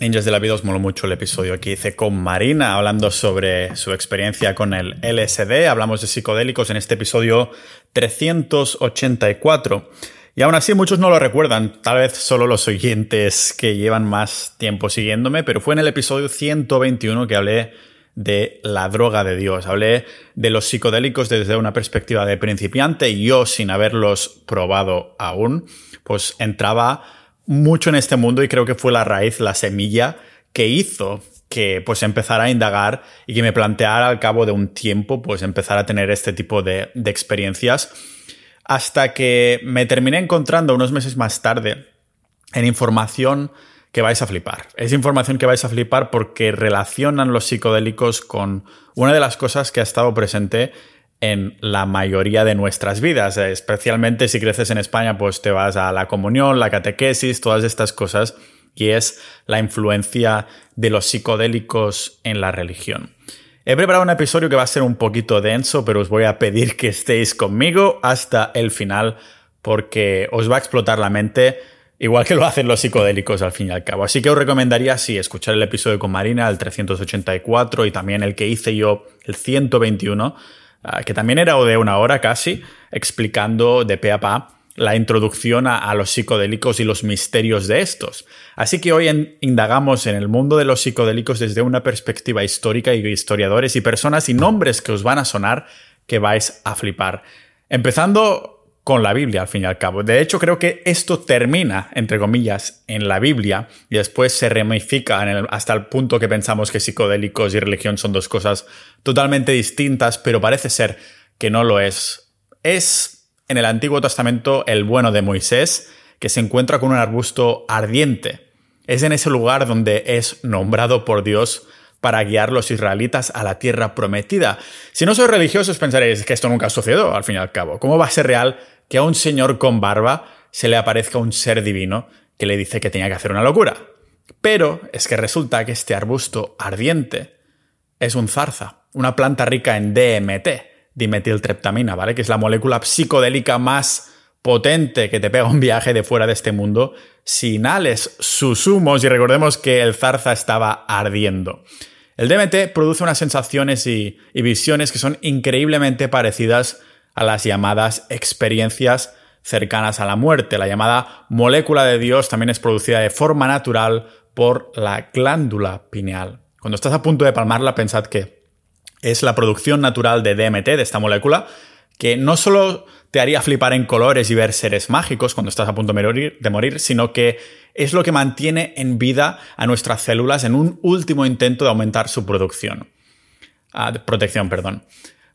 Ninjas de la Vida os moló mucho el episodio que hice con Marina hablando sobre su experiencia con el LSD. Hablamos de psicodélicos en este episodio 384. Y aún así muchos no lo recuerdan, tal vez solo los oyentes que llevan más tiempo siguiéndome, pero fue en el episodio 121 que hablé de la droga de Dios. Hablé de los psicodélicos desde una perspectiva de principiante y yo sin haberlos probado aún, pues entraba mucho en este mundo y creo que fue la raíz, la semilla que hizo que pues empezara a indagar y que me planteara al cabo de un tiempo pues empezar a tener este tipo de, de experiencias hasta que me terminé encontrando unos meses más tarde en información que vais a flipar. Es información que vais a flipar porque relacionan los psicodélicos con una de las cosas que ha estado presente en la mayoría de nuestras vidas, eh, especialmente si creces en España, pues te vas a la comunión, la catequesis, todas estas cosas, y es la influencia de los psicodélicos en la religión. He preparado un episodio que va a ser un poquito denso, pero os voy a pedir que estéis conmigo hasta el final porque os va a explotar la mente, igual que lo hacen los psicodélicos al fin y al cabo. Así que os recomendaría, sí, escuchar el episodio con Marina, el 384, y también el que hice yo, el 121, Ah, que también era de una hora casi, explicando de pe a pa la introducción a, los psicodélicos y los misterios de estos. Así que hoy indagamos en el mundo de los psicodélicos desde una perspectiva histórica y historiadores y personas y nombres que os van a sonar que vais a flipar. Empezando con la Biblia, al fin y al cabo. De hecho, creo que esto termina, entre comillas, en la Biblia y después se ramifica hasta el punto que pensamos que psicodélicos y religión son dos cosas totalmente distintas, pero parece ser que no lo es. Es en el Antiguo Testamento el bueno de Moisés, que se encuentra con un arbusto ardiente. Es en ese lugar donde es nombrado por Dios para guiar los israelitas a la tierra prometida. Si no sois religiosos pensaréis que esto nunca sucedió, al fin y al cabo. ¿Cómo va a ser real que a un señor con barba se le aparezca un ser divino que le dice que tenía que hacer una locura? Pero es que resulta que este arbusto ardiente es un zarza, una planta rica en DMT, dimetiltreptamina, ¿vale? Que es la molécula psicodélica más potente que te pega un viaje de fuera de este mundo si inhales sus humos y recordemos que el zarza estaba ardiendo. El DMT produce unas sensaciones y, visiones que son increíblemente parecidas a las llamadas experiencias cercanas a la muerte. La llamada molécula de Dios también es producida de forma natural por la glándula pineal. Cuando estás a punto de palmarla, pensad que es la producción natural de DMT, de esta molécula, que no solo te haría flipar en colores y ver seres mágicos cuando estás a punto de morir, sino que es lo que mantiene en vida a nuestras células en un último intento de aumentar su producción. Ah, protección, perdón.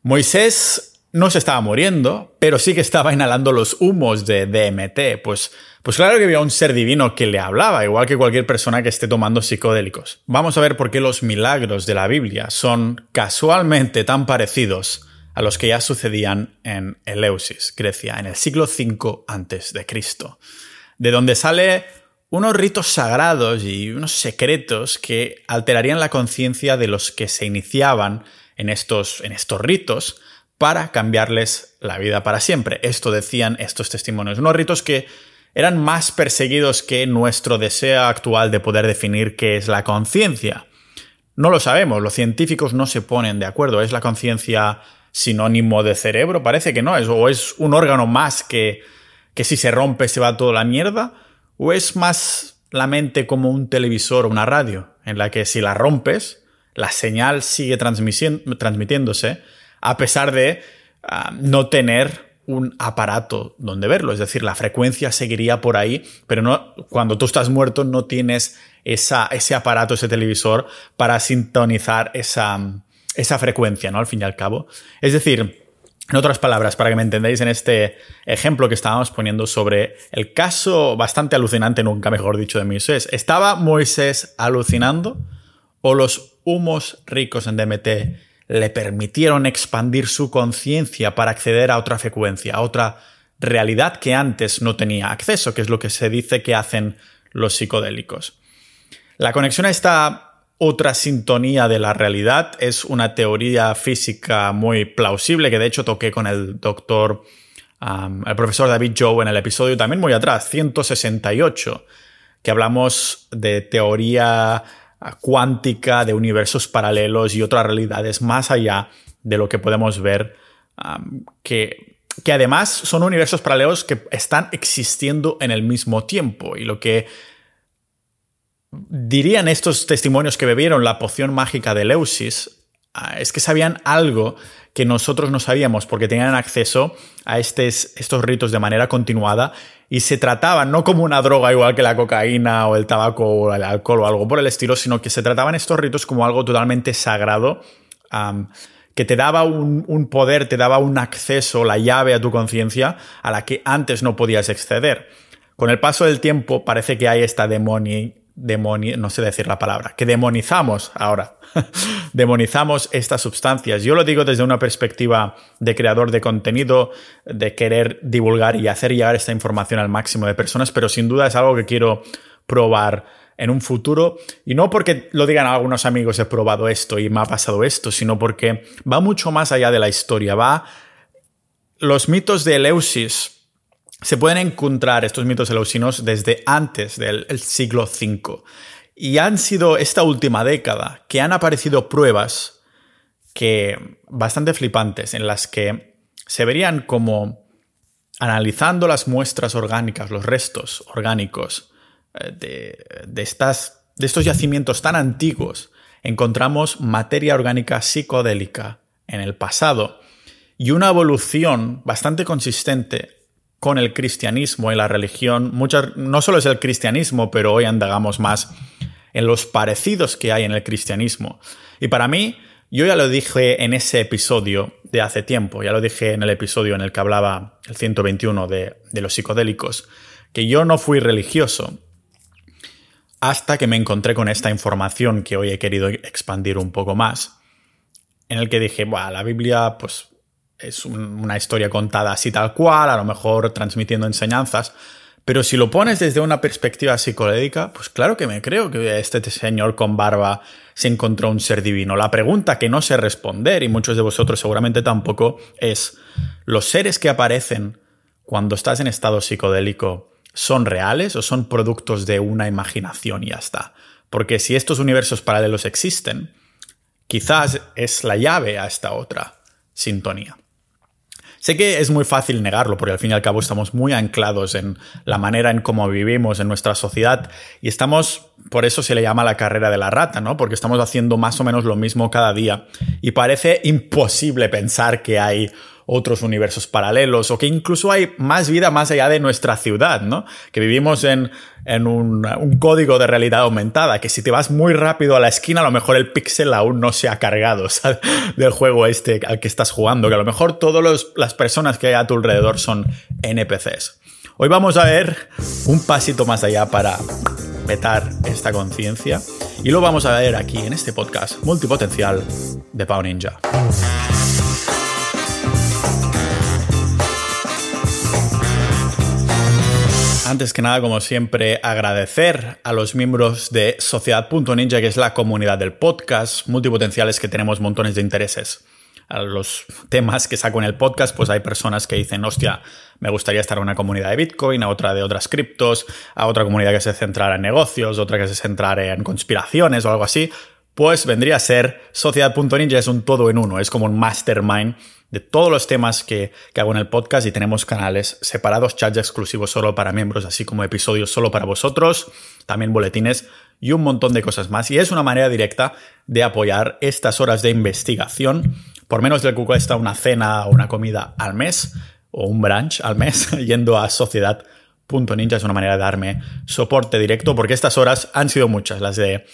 Moisés no se estaba muriendo, pero sí que estaba inhalando los humos de DMT. Pues, pues claro que había un ser divino que le hablaba, igual que cualquier persona que esté tomando psicodélicos. Vamos a ver por qué los milagros de la Biblia son casualmente tan parecidos a los que ya sucedían en Eleusis, Grecia, en el siglo V a.C., de donde sale unos ritos sagrados y unos secretos que alterarían la conciencia de los que se iniciaban en estos, en estos ritos para cambiarles la vida para siempre. Esto decían estos testimonios, unos ritos que eran más perseguidos que nuestro deseo actual de poder definir qué es la conciencia. No lo sabemos, los científicos no se ponen de acuerdo. ¿Es la conciencia sinónimo de cerebro? Parece que no, es, o es un órgano más que, que si se rompe se va toda la mierda, o es más la mente como un televisor o una radio, en la que si la rompes, la señal sigue transmitiéndose a pesar de ah, no tener un aparato donde verlo, es decir, la frecuencia seguiría por ahí, pero no, cuando tú estás muerto no tienes esa, ese aparato, ese televisor para sintonizar esa, esa frecuencia, ¿no? Al fin y al cabo. Es decir, en otras palabras, para que me entendáis en este ejemplo que estábamos poniendo sobre el caso bastante alucinante, nunca mejor dicho, de Moisés. ¿Estaba Moisés alucinando o los humos ricos en DMT le permitieron expandir su conciencia para acceder a otra frecuencia, a otra realidad que antes no tenía acceso, que es lo que se dice que hacen los psicodélicos? La conexión a esta otra sintonía de la realidad. Es una teoría física muy plausible que de hecho toqué con el doctor, el profesor David Joe en el episodio también muy atrás, 168, que hablamos de teoría cuántica, de universos paralelos y otras realidades más allá de lo que podemos ver, que, que además son universos paralelos que están existiendo en el mismo tiempo. Y lo que dirían estos testimonios que bebieron la poción mágica de Leusis ah, es que sabían algo que nosotros no sabíamos porque tenían acceso a estos ritos de manera continuada y se trataban no como una droga igual que la cocaína o el tabaco o el alcohol o algo por el estilo, sino que se trataban estos ritos como algo totalmente sagrado, que te daba un, poder, te daba un acceso, la llave a tu conciencia a la que antes no podías acceder. Con el paso del tiempo parece que hay esta demonia no sé decir la palabra, que demonizamos ahora, demonizamos estas sustancias. Yo lo digo desde una perspectiva de creador de contenido, de querer divulgar y hacer llegar esta información al máximo de personas, pero sin duda es algo que quiero probar en un futuro. Y no porque lo digan algunos amigos, he probado esto y me ha pasado esto, sino porque va mucho más allá de la historia. Va. Los mitos de Eleusis se pueden encontrar estos mitos eleusinos desde antes del siglo V. Y han sido esta última década que han aparecido pruebas que bastante flipantes en las que se verían como analizando las muestras orgánicas, los restos orgánicos eh, de, de, estas, de estos yacimientos tan antiguos, encontramos materia orgánica psicodélica en el pasado y una evolución bastante consistente con el cristianismo y la religión. Muchas, no solo es el cristianismo, pero hoy andagamos más en los parecidos que hay en el cristianismo. Y para mí, yo ya lo dije en ese episodio de hace tiempo, ya lo dije en el episodio en el que hablaba el 121 de, de los psicodélicos, que yo no fui religioso hasta que me encontré con esta información que hoy he querido expandir un poco más, en el que dije, bueno, la Biblia, pues es una historia contada así tal cual, a lo mejor transmitiendo enseñanzas, pero si lo pones desde una perspectiva psicodélica, pues claro que me creo que este señor con barba se encontró un ser divino. La pregunta que no sé responder, y muchos de vosotros seguramente tampoco, es, ¿los seres que aparecen cuando estás en estado psicodélico son reales o son productos de una imaginación y ya está? Porque si estos universos paralelos existen, quizás es la llave a esta otra sintonía. Sé que es muy fácil negarlo, porque al fin y al cabo estamos muy anclados en la manera en cómo vivimos en nuestra sociedad y estamos, por eso se le llama la carrera de la rata, ¿no? Porque estamos haciendo más o menos lo mismo cada día y parece imposible pensar que hay otros universos paralelos o que incluso hay más vida más allá de nuestra ciudad, ¿no? Que vivimos en, un, código de realidad aumentada, que si te vas muy rápido a la esquina, a lo mejor el píxel aún no se ha cargado del juego este al que estás jugando, que a lo mejor todas las personas que hay a tu alrededor son NPCs. Hoy vamos a ver un pasito más allá para petar esta conciencia y lo vamos a ver aquí en este podcast multipotencial de Pau Ninja. Antes que nada, como siempre, agradecer a los miembros de Sociedad.ninja, que es la comunidad del podcast, multipotenciales que tenemos montones de intereses. A los temas que saco en el podcast, pues hay personas que dicen, hostia, me gustaría estar en una comunidad de Bitcoin, a otra de otras criptos, a otra comunidad que se centrara en negocios, otra que se centrara en conspiraciones o algo así. Pues vendría a ser Sociedad.ninja, es un todo en uno, es como un mastermind de todos los temas que, hago en el podcast y tenemos canales separados, chats exclusivos solo para miembros, así como episodios solo para vosotros, también boletines y un montón de cosas más. Y es una manera directa de apoyar estas horas de investigación. Por menos de que cuesta una cena o una comida al mes o un brunch al mes yendo a sociedad.ninja es una manera de darme soporte directo porque estas horas han sido muchas, las de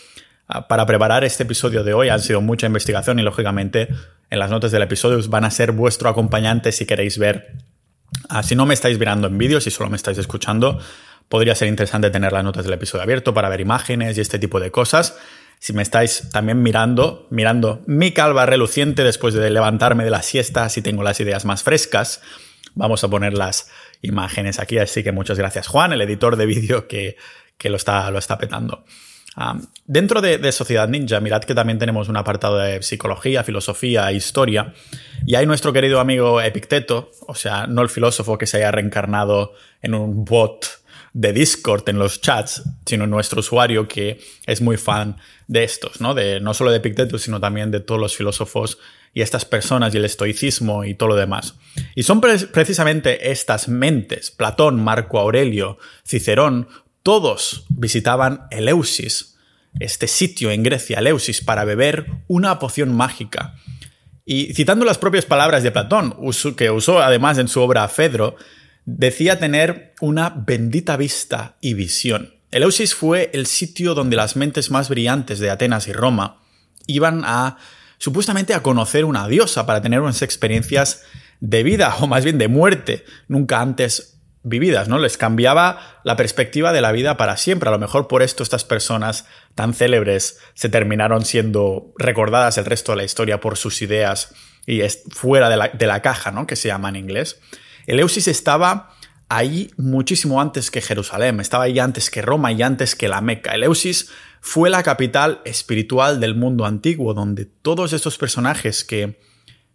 para preparar este episodio de hoy han sido mucha investigación y lógicamente en las notas del episodio van a ser vuestro acompañante si queréis ver. Ah, si no me estáis mirando en vídeo, si solo me estáis escuchando, podría ser interesante tener las notas del episodio abierto para ver imágenes y este tipo de cosas. Si me estáis también mirando, mirando mi calva reluciente después de levantarme de la siesta, si tengo las ideas más frescas, vamos a poner las imágenes aquí. Así que muchas gracias, Juan, el editor de vídeo que, que lo, está, lo está petando dentro de, Sociedad Ninja, mirad que también tenemos un apartado de psicología, filosofía e historia. Y hay nuestro querido amigo Epicteto, o sea, no el filósofo que se haya reencarnado en un bot de Discord en los chats, sino nuestro usuario que es muy fan de estos, ¿no? De, no solo de Epictetus, sino también de todos los filósofos y estas personas y el estoicismo y todo lo demás. Y son precisamente estas mentes, Platón, Marco Aurelio, Cicerón, todos visitaban Eleusis, este sitio en Grecia, Eleusis, para beber una poción mágica. Y citando las propias palabras de Platón, que usó además en su obra Fedro, decía tener una bendita vista y visión. Eleusis fue el sitio donde las mentes más brillantes de Atenas y Roma iban a supuestamente a conocer una diosa para tener unas experiencias de vida o más bien de muerte nunca antes vividas, ¿no? Les cambiaba la perspectiva de la vida para siempre. A lo mejor por esto estas personas tan célebres se terminaron siendo recordadas el resto de la historia por sus ideas y fuera de la, de la caja, ¿no? Que se llama en inglés. Eleusis estaba ahí muchísimo antes que Jerusalén, estaba ahí antes que Roma y antes que la Meca. Eleusis fue la capital espiritual del mundo antiguo, donde todos estos personajes que,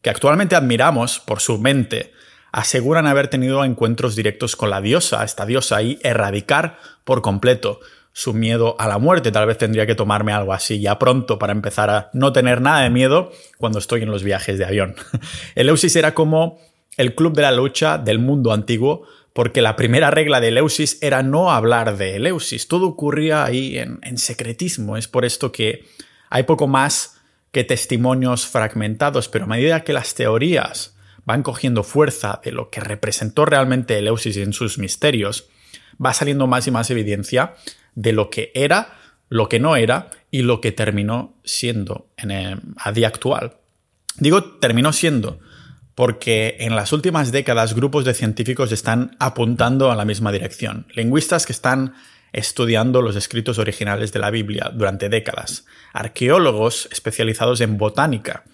que actualmente admiramos por su mente, aseguran haber tenido encuentros directos con la diosa, esta diosa, y erradicar por completo su miedo a la muerte. Tal vez tendría que tomarme algo así ya pronto para empezar a no tener nada de miedo cuando estoy en los viajes de avión. Eleusis era como el club de la lucha del mundo antiguo, porque la primera regla de Eleusis era no hablar de Eleusis. Todo ocurría ahí en, en secretismo. Es por esto que hay poco más que testimonios fragmentados, pero a medida que las teorías van cogiendo fuerza de lo que representó realmente Eleusis en sus misterios, va saliendo más y más evidencia de lo que era, lo que no era y lo que terminó siendo en a día actual. Digo terminó siendo porque en las últimas décadas grupos de científicos están apuntando a la misma dirección. Lingüistas que están estudiando los escritos originales de la Biblia durante décadas. Arqueólogos especializados en botánica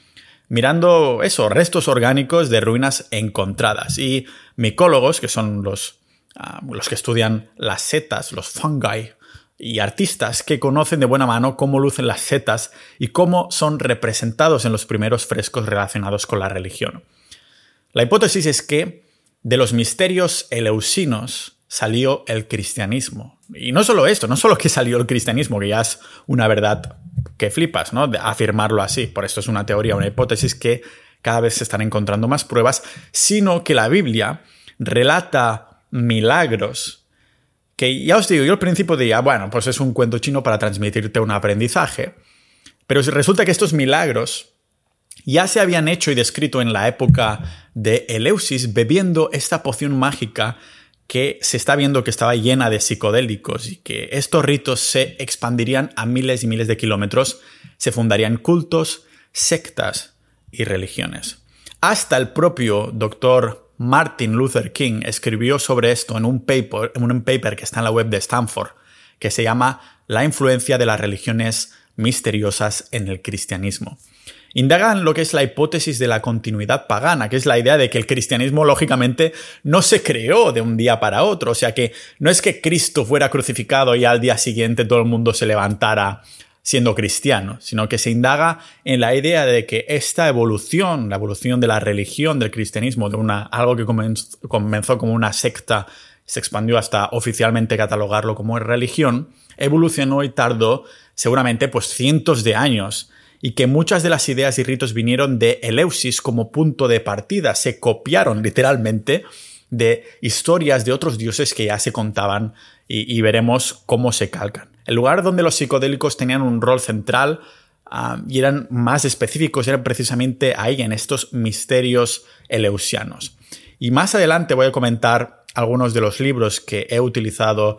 mirando eso, restos orgánicos de ruinas encontradas. Y micólogos, que son los, ah, los que estudian las setas, los fungi, y artistas que conocen de buena mano cómo lucen las setas y cómo son representados en los primeros frescos relacionados con la religión. La hipótesis es que de los misterios eleusinos salió el cristianismo. Y no solo esto, no solo que salió el cristianismo, que ya es una verdad que flipas, ¿no? De afirmarlo así. Por esto es una teoría, una hipótesis que cada vez se están encontrando más pruebas, sino que la Biblia relata milagros que ya os digo, yo al principio diría, bueno, pues es un cuento chino para transmitirte un aprendizaje, pero resulta que estos milagros ya se habían hecho y descrito en la época de Eleusis bebiendo esta poción mágica que se está viendo que estaba llena de psicodélicos y que estos ritos se expandirían a miles y miles de kilómetros, se fundarían cultos, sectas y religiones. Hasta el propio doctor Martin Luther King escribió sobre esto en un paper, en un paper que está en la web de Stanford, que se llama La influencia de las religiones misteriosas en el cristianismo indagan lo que es la hipótesis de la continuidad pagana, que es la idea de que el cristianismo lógicamente no se creó de un día para otro, o sea que no es que Cristo fuera crucificado y al día siguiente todo el mundo se levantara siendo cristiano, sino que se indaga en la idea de que esta evolución, la evolución de la religión del cristianismo, de una, algo que comenzó, como una secta, se expandió hasta oficialmente catalogarlo como religión, evolucionó y tardó seguramente pues cientos de años y que muchas de las ideas y ritos vinieron de Eleusis como punto de partida, se copiaron literalmente de historias de otros dioses que ya se contaban y, veremos cómo se calcan. El lugar donde los psicodélicos tenían un rol central ah, y eran más específicos eran precisamente ahí, en estos misterios eleusianos. Y más adelante voy a comentar algunos de los libros que he utilizado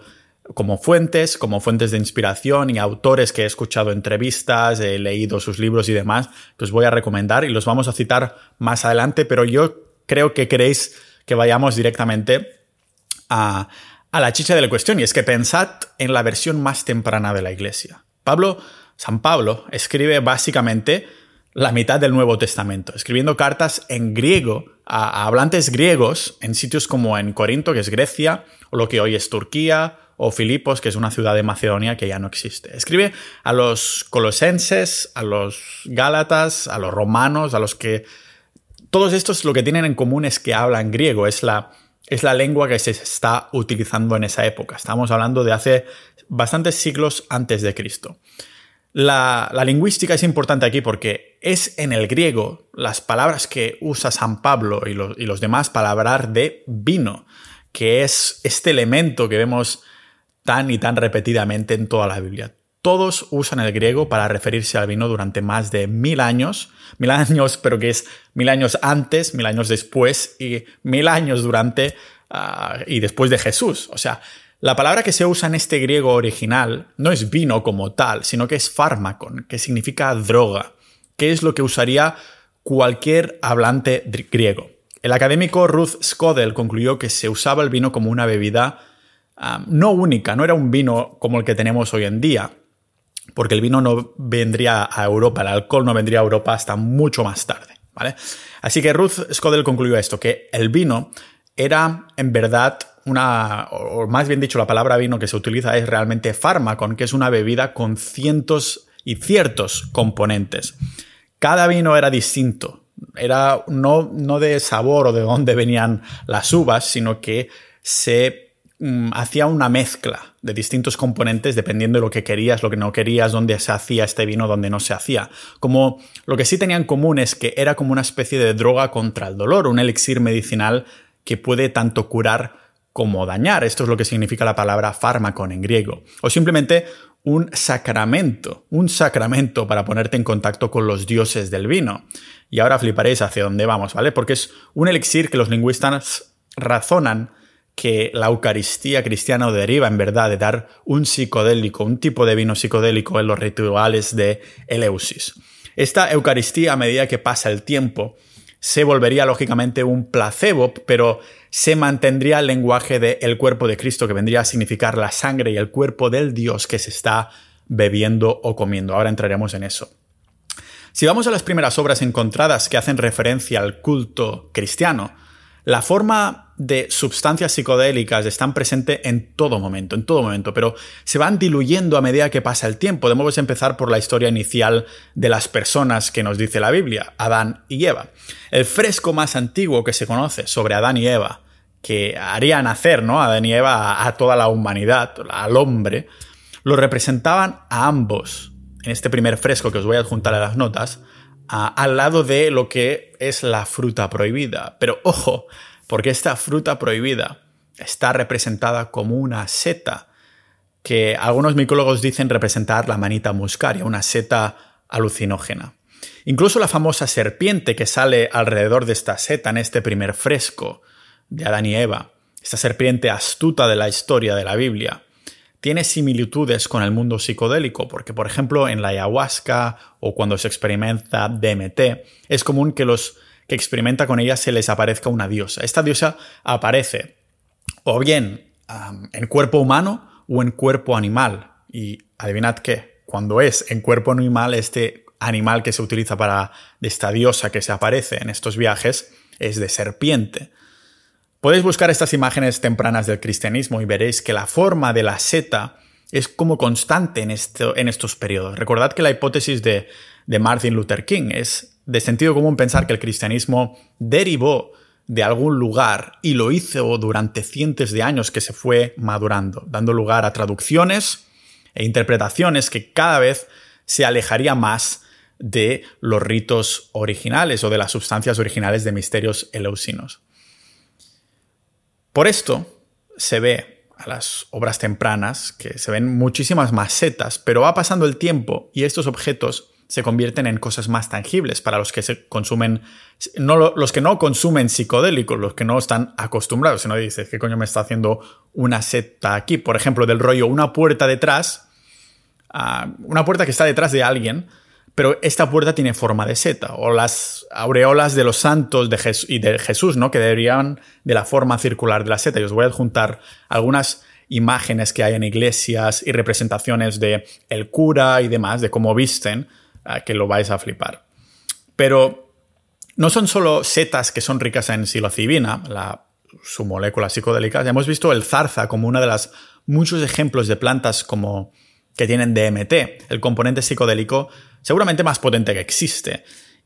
como fuentes, como fuentes de inspiración y autores que he escuchado entrevistas, he leído sus libros y demás, que os voy a recomendar y los vamos a citar más adelante, pero yo creo que queréis que vayamos directamente a, a la chicha de la cuestión y es que pensad en la versión más temprana de la iglesia. Pablo, San Pablo, escribe básicamente la mitad del Nuevo Testamento, escribiendo cartas en griego a, a hablantes griegos en sitios como en Corinto, que es Grecia, o lo que hoy es Turquía, o Filipos, que es una ciudad de Macedonia que ya no existe. Escribe a los colosenses, a los gálatas, a los romanos, a los que... Todos estos lo que tienen en común es que hablan griego, es la, es la lengua que se está utilizando en esa época. Estamos hablando de hace bastantes siglos antes de Cristo. La, lingüística es importante aquí porque es en el griego las palabras que usa San Pablo y y los demás para hablar de vino, que es este elemento que vemos tan y tan repetidamente en toda la Biblia. Todos usan el griego para referirse al vino durante más de mil años, mil años, pero que es mil años antes, mil años después y mil años durante ah, y después de Jesús. O sea, la palabra que se usa en este griego original no es vino como tal, sino que es fármacon, que significa droga, que es lo que usaría cualquier hablante griego. El académico Ruth Skodel concluyó que se usaba el vino como una bebida ah, no única, no era un vino como el que tenemos hoy en día, porque el vino no vendría a Europa, el alcohol no vendría a Europa hasta mucho más tarde, ¿vale? Así que Ruth Skodel concluyó esto, que el vino era en verdad una, o más bien dicho, la palabra vino que se utiliza es realmente fármaco, que es una bebida con cientos y ciertos componentes. Cada vino era distinto, era no, no de sabor o de dónde venían las uvas, sino que se hacía una mezcla de distintos componentes dependiendo de lo que querías, lo que no querías, dónde se hacía este vino, dónde no se hacía. Como lo que sí tenían en común es que era como una especie de droga contra el dolor, un elixir medicinal que puede tanto curar como dañar. Esto es lo que significa la palabra fármaco en griego. O simplemente un sacramento, un sacramento para ponerte en contacto con los dioses del vino. Y ahora fliparéis hacia dónde vamos, ¿vale? Porque es un elixir que los lingüistas razonan que la Eucaristía cristiana deriva en verdad de dar un psicodélico, un tipo de vino psicodélico en los rituales de Eleusis. Esta Eucaristía a medida que pasa el tiempo se volvería lógicamente un placebo, pero se mantendría el lenguaje del el cuerpo de Cristo, que vendría a significar la sangre y el cuerpo del Dios que se está bebiendo o comiendo. Ahora entraremos en eso. Si vamos a las primeras obras encontradas que hacen referencia al culto cristiano, la forma de sustancias psicodélicas están presentes en todo momento, en todo momento, pero se van diluyendo a medida que pasa el tiempo. Debemos empezar por la historia inicial de las personas que nos dice la Biblia, Adán y Eva. El fresco más antiguo que se conoce sobre Adán y Eva, que haría nacer ¿no? Adán y Eva a, toda la humanidad, al hombre, lo representaban a ambos en este primer fresco que os voy a adjuntar a las notas, al lado de lo que es la fruta prohibida. Pero ojo, porque esta fruta prohibida está representada como una seta, que algunos micólogos dicen representar la manita muscaria, una seta alucinógena. Incluso la famosa serpiente que sale alrededor de esta seta en este primer fresco de Adán y Eva, esta serpiente astuta de la historia de la Biblia, tiene similitudes con el mundo psicodélico, porque por ejemplo en la ayahuasca o cuando se experimenta DMT, es común que los que experimenta con ella se les aparezca una diosa. Esta diosa aparece o bien en cuerpo humano o en cuerpo animal. Y adivinad qué, cuando es en cuerpo animal, este animal que se utiliza para de esta diosa que se aparece en estos viajes es de serpiente. Podéis buscar estas imágenes tempranas del cristianismo y veréis que la forma de la seta es como constante en, en estos periodos. Recordad que la hipótesis de, de Martin Luther King es de sentido común pensar que el cristianismo derivó de algún lugar y lo hizo durante cientos de años que se fue madurando, dando lugar a traducciones e interpretaciones que cada vez se alejaría más de los ritos originales o de las sustancias originales de misterios eleusinos. Por esto se ve a las obras tempranas que se ven muchísimas macetas, pero va pasando el tiempo y estos objetos se convierten en cosas más tangibles para los que se consumen, no, los que no consumen psicodélicos, los que no están acostumbrados, si no dices, ¿qué coño me está haciendo una seta aquí? Por ejemplo, del rollo, una puerta detrás, ah, una puerta que está detrás de alguien, pero esta puerta tiene forma de seta, o las aureolas de los santos de y de Jesús, ¿no? Que deberían de la forma circular de la seta. Y os voy a adjuntar algunas imágenes que hay en iglesias y representaciones de el cura y demás, de cómo visten, que lo vais a flipar. Pero no son solo setas que son ricas en psilocibina, la, su molécula psicodélica. hemos visto el zarza como una de las muchos ejemplos de plantas como que tienen DMT, el componente psicodélico seguramente más potente que existe.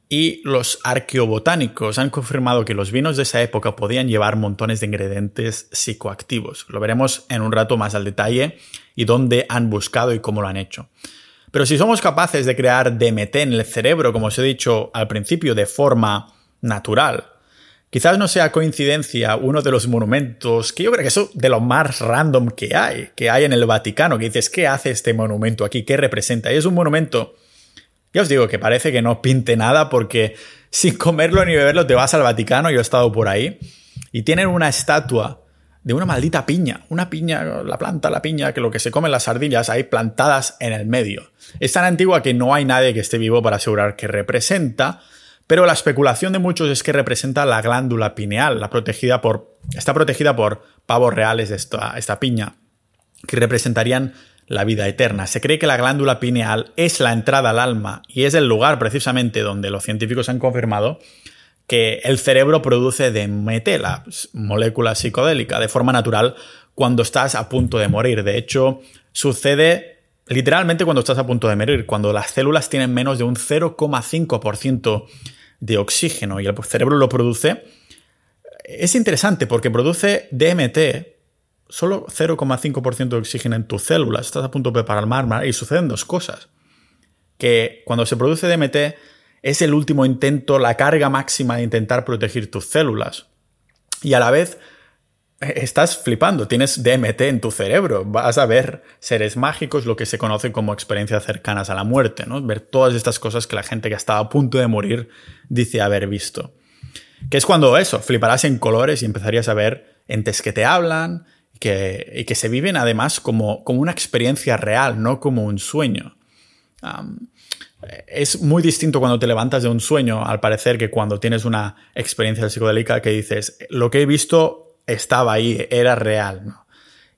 y los arqueobotánicos han confirmado que los vinos de esa época podían llevar montones de ingredientes psicoactivos. Lo veremos en un rato más al detalle y dónde han buscado y cómo lo han hecho. Pero si somos capaces de crear DMT en el cerebro, como os he dicho al principio, de forma natural, quizás no sea coincidencia uno de los monumentos que yo creo que es de lo más random que hay, que hay en el Vaticano, que dices, ¿qué hace este monumento aquí? ¿Qué representa? Y es un monumento ya os digo que parece que no pinte nada porque sin comerlo ni beberlo te vas al Vaticano, yo he estado por ahí, y tienen una estatua de una maldita piña, una piña, la planta, la piña, que lo que se comen las ardillas, ahí plantadas en el medio. Es tan antigua que no hay nadie que esté vivo para asegurar que representa, pero la especulación de muchos es que representa la glándula pineal, la protegida por, está protegida por pavos reales de esta, esta piña, que representarían la vida eterna. Se cree que la glándula pineal es la entrada al alma y es el lugar precisamente donde los científicos han confirmado que el cerebro produce DMT, la molécula psicodélica, de forma natural cuando estás a punto de morir. De hecho, sucede literalmente cuando estás a punto de morir, cuando las células tienen menos de un 0,5% de oxígeno y el cerebro lo produce. Es interesante porque produce DMT, solo 0,5% de oxígeno en tus células, estás a punto de preparar mar y suceden dos cosas. Que cuando se produce DMT es el último intento, la carga máxima de intentar proteger tus células. Y a la vez eh, estás flipando, tienes DMT en tu cerebro, vas a ver seres mágicos, lo que se conoce como experiencias cercanas a la muerte, ¿no? Ver todas estas cosas que la gente que estaba a punto de morir dice haber visto. Que es cuando eso, fliparás en colores y empezarías a ver entes que te hablan, que, y que se viven además como, como, una experiencia real, no como un sueño. Es muy distinto cuando te levantas de un sueño, al parecer, que cuando tienes una experiencia psicodélica que dices, lo que he visto estaba ahí, era real.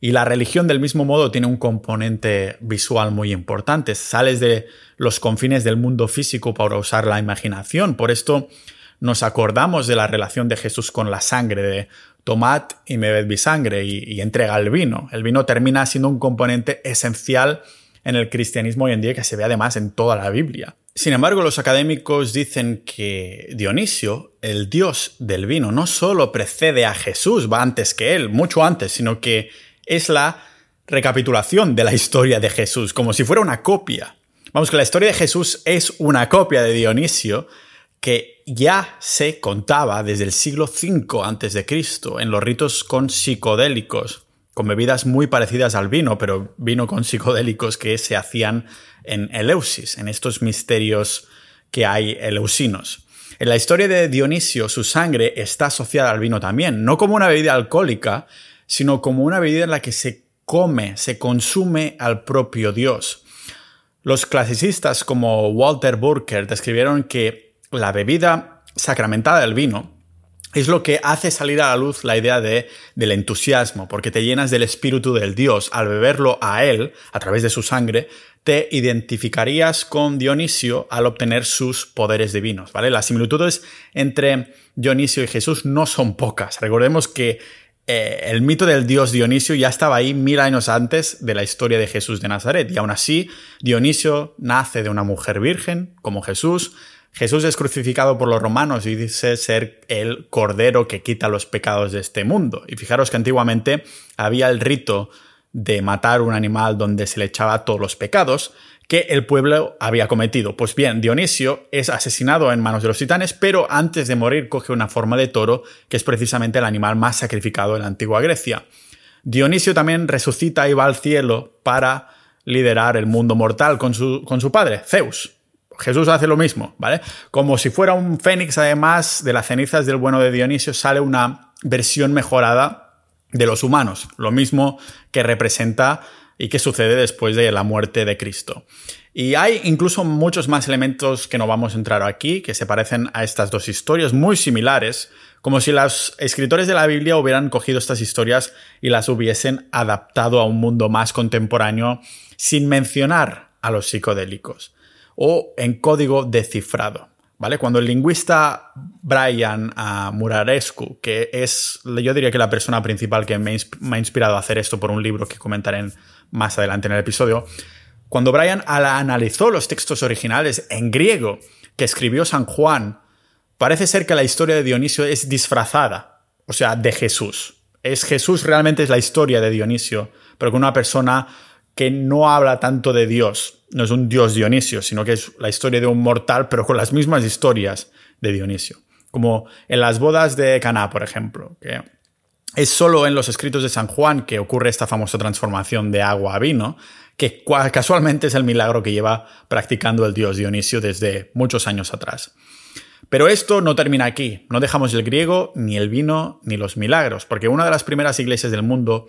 Y la religión del mismo modo tiene un componente visual muy importante. Sales de los confines del mundo físico para usar la imaginación. Por esto nos acordamos de la relación de Jesús con la sangre, de tomad y bebed mi sangre y, entrega el vino. El vino termina siendo un componente esencial en el cristianismo hoy en día que se ve además en toda la Biblia. Sin embargo, los académicos dicen que Dionisio, el dios del vino, no solo precede a Jesús, va antes que él, mucho antes, sino que es la recapitulación de la historia de Jesús, como si fuera una copia. Vamos, que la historia de Jesús es una copia de Dionisio, que ya se contaba desde el siglo V a.C. en los ritos con psicodélicos, con bebidas muy parecidas al vino, pero vino con psicodélicos que se hacían en Eleusis, en estos misterios que hay eleusinos. En la historia de Dionisio, su sangre está asociada al vino también, no como una bebida alcohólica, sino como una bebida en la que se come, se consume al propio Dios. Los clasicistas como Walter Burker describieron que la bebida sacramentada del vino es lo que hace salir a la luz la idea de, del entusiasmo, porque te llenas del espíritu del Dios. Al beberlo a Él, a través de su sangre, te identificarías con Dionisio al obtener sus poderes divinos, ¿vale? Las similitudes entre Dionisio y Jesús no son pocas. Recordemos que eh, el mito del dios Dionisio ya estaba ahí mil años antes de la historia de Jesús de Nazaret, y aún así Dionisio nace de una mujer virgen, como Jesús, Jesús es crucificado por los romanos y dice ser el cordero que quita los pecados de este mundo. Y fijaros que antiguamente había el rito de matar un animal donde se le echaba todos los pecados que el pueblo había cometido. Pues bien, Dionisio es asesinado en manos de los titanes, pero antes de morir coge una forma de toro, que es precisamente el animal más sacrificado en la antigua Grecia. Dionisio también resucita y va al cielo para liderar el mundo mortal con su, con su padre, Zeus. Jesús hace lo mismo, ¿vale? Como si fuera un fénix, además de las cenizas del bueno de Dionisio, sale una versión mejorada de los humanos, lo mismo que representa y que sucede después de la muerte de Cristo. Y hay incluso muchos más elementos que no vamos a entrar aquí, que se parecen a estas dos historias, muy similares, como si los escritores de la Biblia hubieran cogido estas historias y las hubiesen adaptado a un mundo más contemporáneo sin mencionar a los psicodélicos o en código descifrado. ¿Vale? Cuando el lingüista Brian uh, Murarescu, que es, yo diría que la persona principal que me, ha inspirado a hacer esto por un libro que comentaré más adelante en el episodio, cuando Brian analizó los textos originales en griego, que escribió San Juan, parece ser que la historia de Dionisio es disfrazada, o sea, de Jesús. Es Jesús realmente es la historia de Dionisio, pero con una persona que no habla tanto de Dios, no es un dios Dionisio, sino que es la historia de un mortal, pero con las mismas historias de Dionisio. Como en las bodas de Caná, por ejemplo, que es solo en los escritos de San Juan que ocurre esta famosa transformación de agua a vino, que casualmente es el milagro que lleva practicando el dios Dionisio desde muchos años atrás. Pero esto no termina aquí, no dejamos el griego, ni el vino, ni los milagros, porque una de las primeras iglesias del mundo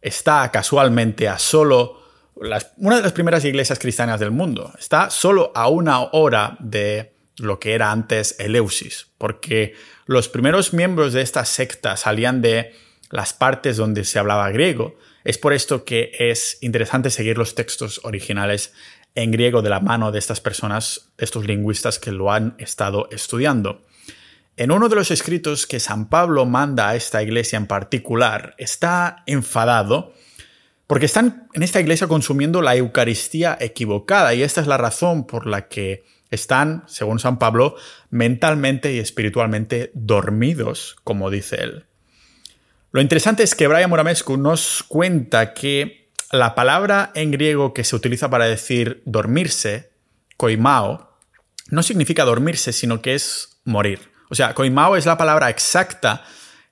está casualmente a solo una de las primeras iglesias cristianas del mundo. Está solo a una hora de lo que era antes Eleusis, porque los primeros miembros de esta secta salían de las partes donde se hablaba griego. Es por esto que es interesante seguir los textos originales en griego de la mano de estas personas, estos lingüistas que lo han estado estudiando. En uno de los escritos que San Pablo manda a esta iglesia en particular, está enfadado porque están en esta iglesia consumiendo la Eucaristía equivocada y esta es la razón por la que están, según San Pablo, mentalmente y espiritualmente dormidos, como dice él. Lo interesante es que Brian Moramescu nos cuenta que la palabra en griego que se utiliza para decir dormirse, koimao, no significa dormirse, sino que es morir. O sea, koimao es la palabra exacta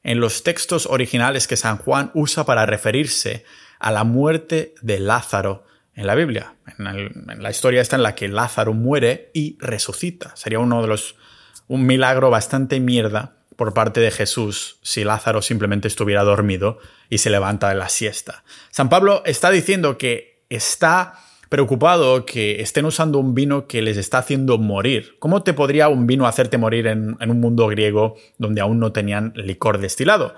en los textos originales que San Juan usa para referirse a la muerte de Lázaro en la Biblia. En, la historia está en la que Lázaro muere y resucita. Sería uno de los un milagro bastante mierda por parte de Jesús si Lázaro simplemente estuviera dormido y se levanta de la siesta. San Pablo está diciendo que está preocupado que estén usando un vino que les está haciendo morir. ¿Cómo te podría un vino hacerte morir en un mundo griego donde aún no tenían licor destilado?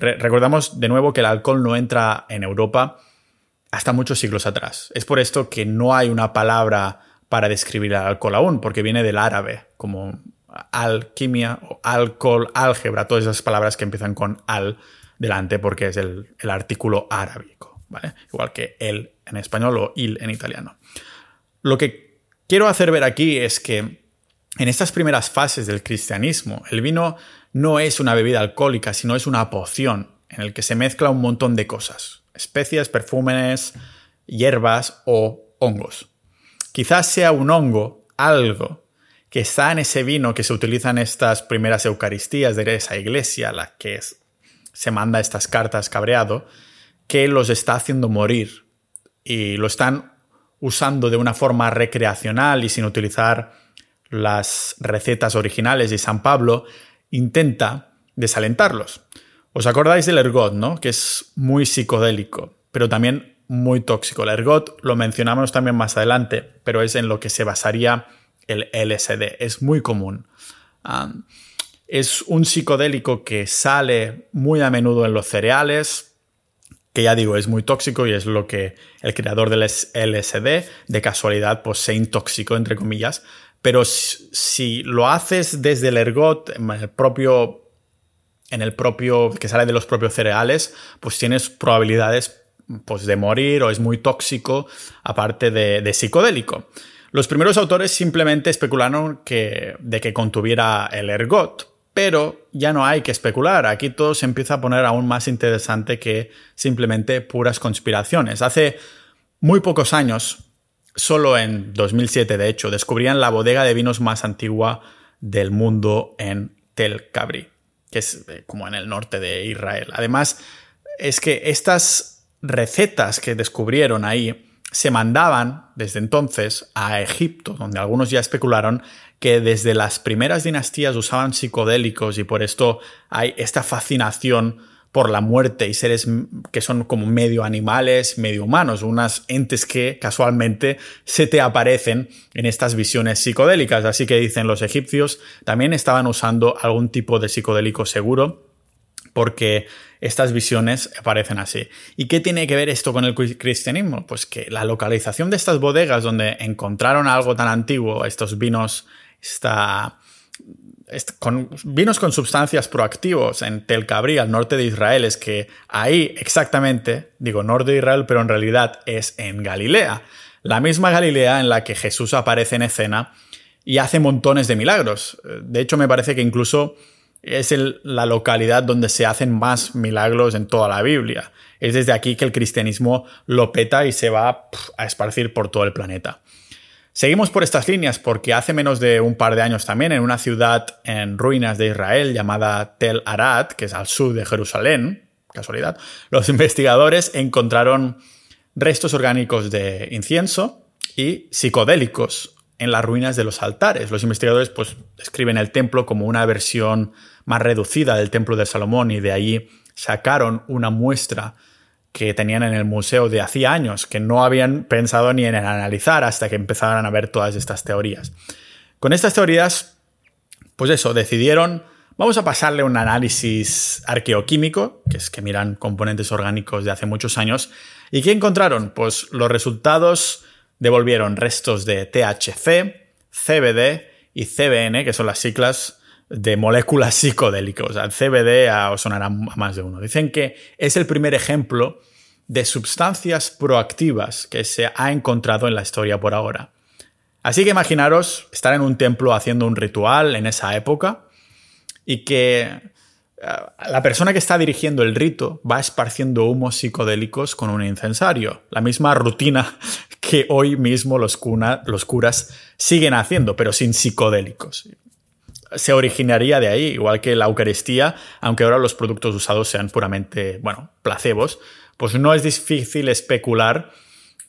Recordamos de nuevo que el alcohol no entra en Europa hasta muchos siglos atrás. Es por esto que no hay una palabra para describir el alcohol aún, porque viene del árabe, como alquimia o alcohol, álgebra, todas esas palabras que empiezan con al delante porque es el, artículo arábico, ¿vale? Igual que el en español o il en italiano. Lo que quiero hacer ver aquí es que en estas primeras fases del cristianismo, el vino no es una bebida alcohólica, sino es una poción en el que se mezcla un montón de cosas, especias, perfumes, hierbas o hongos. Quizás sea un hongo, algo, que está en ese vino que se utiliza en estas primeras Eucaristías de esa iglesia, la que se manda estas cartas cabreado, que los está haciendo morir y lo están usando de una forma recreacional y sin utilizar las recetas originales de San Pablo, intenta desalentarlos. ¿Os acordáis del ergot, no? Que es muy psicodélico, pero también muy tóxico. El ergot lo mencionamos también más adelante, pero es en lo que se basaría el LSD. Es muy común. es un psicodélico que sale muy a menudo en los cereales, que ya digo, es muy tóxico y es lo que el creador del LSD de casualidad pues se intoxicó, entre comillas, pero si, lo haces desde el ergot, en el propio, en el propio, que sale de los propios cereales, pues tienes probabilidades pues, de morir o es muy tóxico, aparte de, psicodélico. Los primeros autores simplemente especularon que, de que contuviera el ergot, pero ya no hay que especular. Aquí todo se empieza a poner aún más interesante que simplemente puras conspiraciones. Hace muy pocos años, Solo en 2007, de hecho, descubrían la bodega de vinos más antigua del mundo en Tel Kabri, que es eh, como en el norte de Israel. Además, es que estas recetas que descubrieron ahí se mandaban desde entonces a Egipto, donde algunos ya especularon que desde las primeras dinastías usaban psicodélicos y por esto hay esta fascinación por la muerte y seres que son como medio animales, medio humanos, unas entes que casualmente se te aparecen en estas visiones psicodélicas. Así que dicen los egipcios, también estaban usando algún tipo de psicodélico seguro porque estas visiones aparecen así. ¿Y qué tiene que ver esto con el cristianismo? Pues que la localización de estas bodegas donde encontraron algo tan antiguo, estos vinos, esta con vinos con sustancias proactivos en Tel Cabri, al norte de Israel, es que ahí exactamente, digo norte de Israel, pero en realidad es en Galilea, la misma Galilea en la que Jesús aparece en escena y hace montones de milagros. De hecho, me parece que incluso es la localidad donde se hacen más milagros en toda la Biblia. Es desde aquí que el cristianismo lo peta y se va a esparcir por todo el planeta. Seguimos por estas líneas porque hace menos de un par de años también, en una ciudad en ruinas de Israel llamada Tel Arad, que es al sur de Jerusalén, casualidad, los investigadores encontraron restos orgánicos de incienso y psicodélicos en las ruinas de los altares. Los investigadores pues, describen el templo como una versión más reducida del templo de Salomón y de ahí sacaron una muestra que tenían en el museo de hacía años, que no habían pensado ni en analizar hasta que empezaran a ver todas estas teorías. Con estas teorías, pues eso, decidieron, vamos a pasarle un análisis arqueoquímico, que es que miran componentes orgánicos de hace muchos años, ¿y qué encontraron? Pues los resultados devolvieron restos de THC, CBD y CBN, que son las siglas de moléculas psicodélicas. O el CBD os sonará a más de uno. Dicen que es el primer ejemplo de sustancias proactivas que se ha encontrado en la historia por ahora. Así que imaginaros estar en un templo haciendo un ritual en esa época y que eh, la persona que está dirigiendo el rito va esparciendo humos psicodélicos con un incensario. La misma rutina que hoy mismo los curas siguen haciendo, pero sin psicodélicos se originaría de ahí, igual que la Eucaristía, aunque ahora los productos usados sean puramente, bueno, placebos, pues no es difícil especular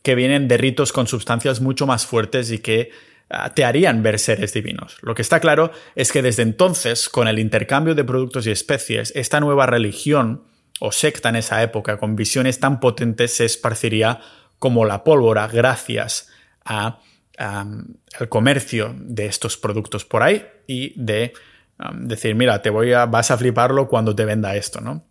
que vienen de ritos con sustancias mucho más fuertes y que ah, te harían ver seres divinos. Lo que está claro es que desde entonces, con el intercambio de productos y especies, esta nueva religión o secta en esa época con visiones tan potentes se esparciría como la pólvora gracias a el comercio de estos productos por ahí y de decir, mira, te voy a, vas a fliparlo cuando te venda esto, ¿no?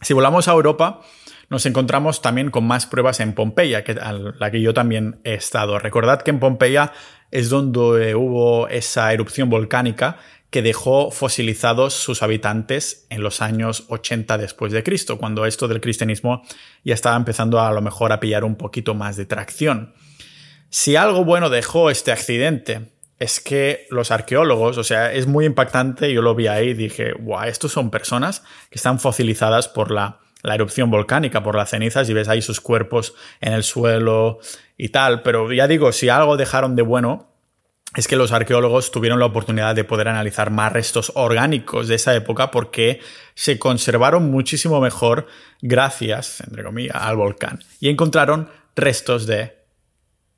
Si volamos a Europa, nos encontramos también con más pruebas en Pompeya, que, a la que yo también he estado. Recordad que en Pompeya es donde hubo esa erupción volcánica que dejó fosilizados sus habitantes en los años 80 después de Cristo, cuando esto del cristianismo ya estaba empezando a, a lo mejor a pillar un poquito más de tracción. Si algo bueno dejó este accidente es que los arqueólogos, o sea, es muy impactante, yo lo vi ahí y dije, guau, estos son personas que están fosilizadas por la, la erupción volcánica, por las cenizas y ves ahí sus cuerpos en el suelo y tal, pero ya digo, si algo dejaron de bueno es que los arqueólogos tuvieron la oportunidad de poder analizar más restos orgánicos de esa época porque se conservaron muchísimo mejor gracias, entre comillas, al volcán. Y encontraron restos de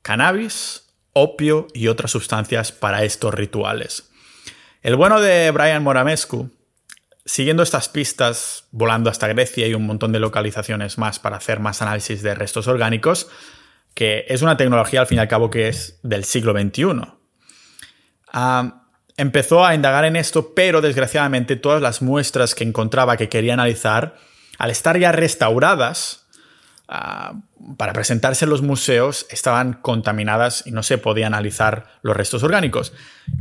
cannabis, opio y otras sustancias para estos rituales. El bueno de Brian Moramescu, siguiendo estas pistas, volando hasta Grecia y un montón de localizaciones más para hacer más análisis de restos orgánicos, que es una tecnología al fin y al cabo que es del siglo XXI. Empezó a indagar en esto, pero desgraciadamente todas las muestras que encontraba que quería analizar, al estar ya restauradas, Ah, para presentarse en los museos estaban contaminadas y no se podía analizar los restos orgánicos.